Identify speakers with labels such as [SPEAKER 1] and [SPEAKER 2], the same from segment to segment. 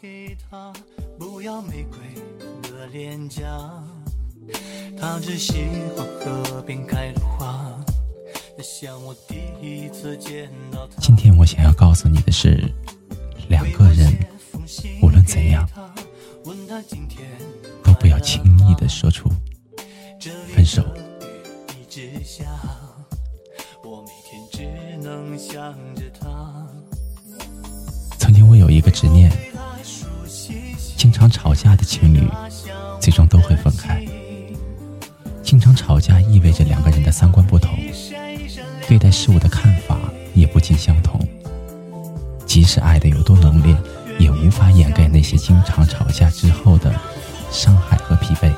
[SPEAKER 1] 给她，不要玫瑰的脸颊。她只喜欢河边开的花。像我第一次见到他。今天我想要告诉你的是，两个人无论怎样，都不要轻易的说出分手。曾经我有一个执念，经常吵架的情侣，最终都会分开。经常吵架意味着两个人的三观不同，对待事物的看法也不尽相同。即使爱的有多浓烈，也无法掩盖那些经常吵架之后的伤害和疲惫，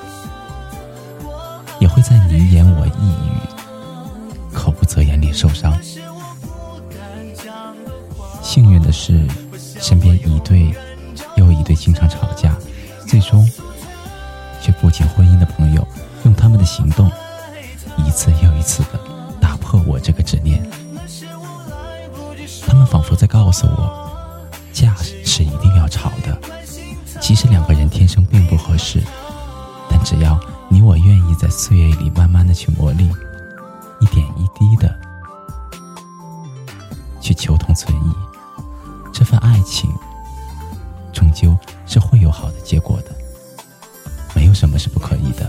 [SPEAKER 1] 也会在你言我一语、口不择言里受伤。幸运的是，身边一对又一对经常吵架，最终却步进婚姻的朋友，用他们的行动一次又一次的打破我这个执念。他们仿佛在告诉我，架是一定要吵的，其实两个人天生并不合适，但只要你我愿意在岁月里慢慢的去磨砺，一点一滴的去求同存异。这份爱情，终究是会有好的结果的。没有什么是不可以的，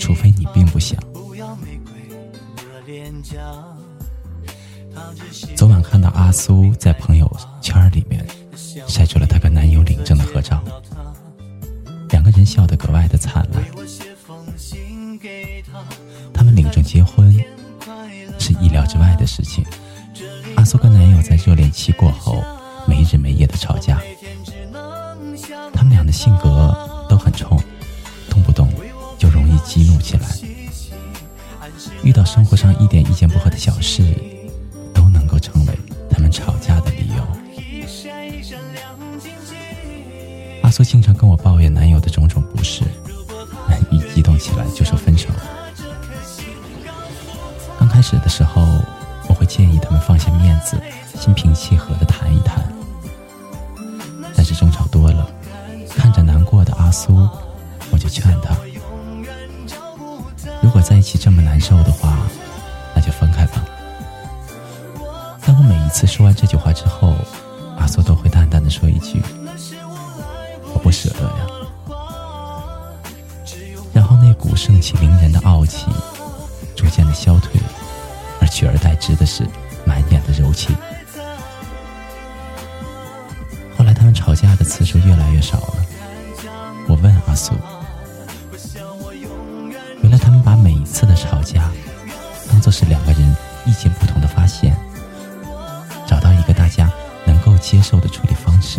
[SPEAKER 1] 除非你并不想。昨晚看到阿苏在朋友圈里面晒出了她跟男友领证的合照，两个人笑得格外的灿烂。他们领证结婚是意料之外的事情。期过后没日没夜的吵架，他们俩的性格都很冲，动不动就容易激怒起来，遇到生活上一点意见不合的小事，都能够成为他们吵架的理由。阿苏经常跟我抱怨男友的种种不是，一激动起来就说分手。刚开始的时候。我会建议他们放下面子，心平气和的谈一谈。但是争吵多了，看着难过的阿苏，我就劝他：如果在一起这么难受的话，那就分开吧。但我每一次说完这句话之后，阿苏都会淡淡的说一句：“我不舍得呀。”然后那股盛气凌人的傲气逐渐的消退。而取而代之的是满眼的柔情。吵架的次数越来越少了。我问阿苏，原来他们把每一次的吵架当做是两个人意见不同的发现，找到一个大家能够接受的处理方式。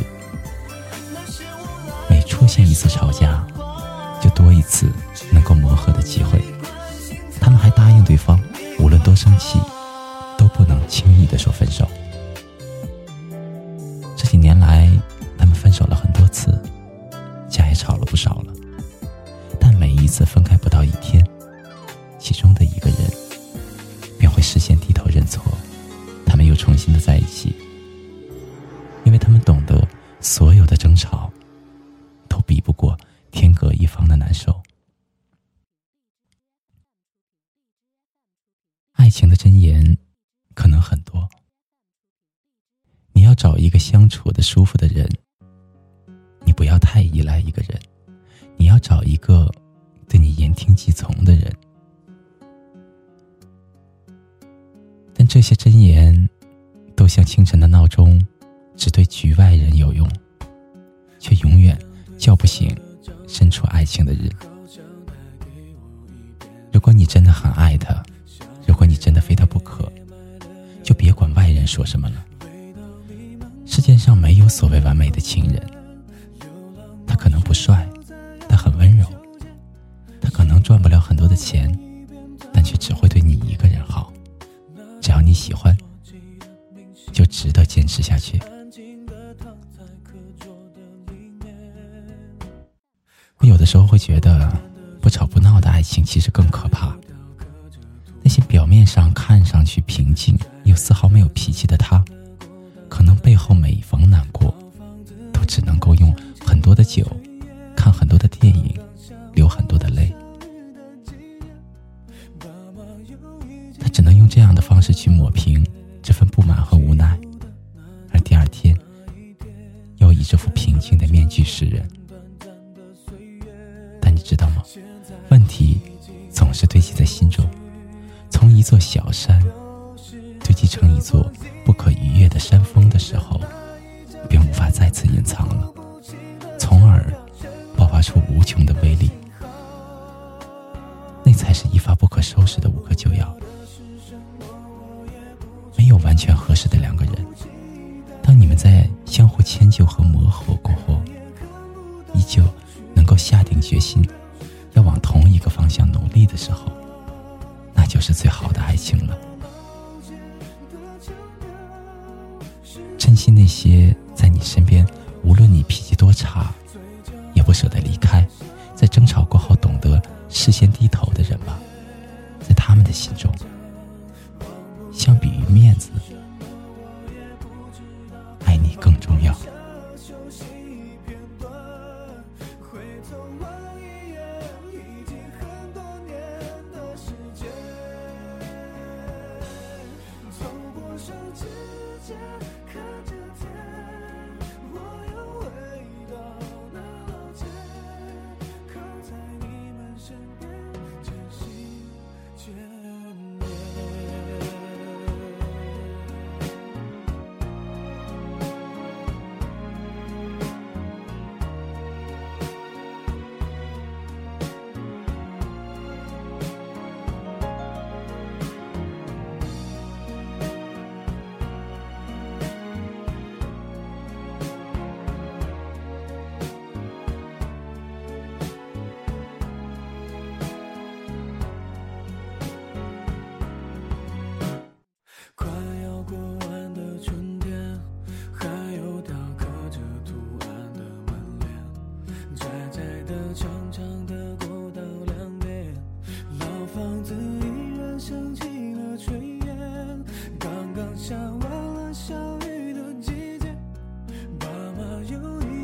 [SPEAKER 1] 每出现一次吵架，就多一次能够磨合的机会。他们还答应对方。无论多生气，都不能轻易的说分手。一天，其中的一个人便会事先低头认错，他们又重新的在一起，因为他们懂得所有的争吵都比不过天各一方的难受。爱情的箴言可能很多，你要找一个相处的舒服的人，你不要太依赖一个人，你要找一个听计从的人。但这些箴言都像清晨的闹钟，只对局外人有用，却永远叫不醒身处爱情的人。如果你真的很爱他。如果你真的非他不可，就别管外人说什么了。世界上没有所谓完美的情人，他可能不帅，的钱，但却只会对你一个人好，只要你喜欢，就值得坚持下去。我有的时候会觉得不吵不闹的爱情其实更可怕，那些表面上看上去平静又丝毫没有脾气的他，可能背后每逢难过都只能够用很多的酒，看很多的电影，流很多的泪。这样的方式去抹平这份不满和无奈。而第二天又以这副平静的面具示人。但你知道吗？问题总是堆积在心中。从一座小山堆积成一座不可逾越的山峰的时候便无法再次隐藏了。从而爆发出无穷的威力。那才是一发不可收拾的无可救药完全合适的两个人，当你们在相互迁就和磨合过后，依旧能够下定决心要往同一个方向努力的时候，那就是最好的爱情了。珍惜那些在你身边，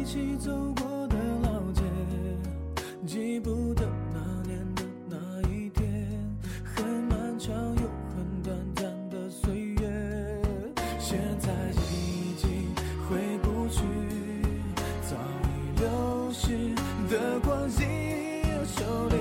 [SPEAKER 2] 一起走过的老街记不得那年的哪一天
[SPEAKER 1] 很漫长又很短暂的岁月现在已经回不去早已流逝的
[SPEAKER 2] 光阴又收敛。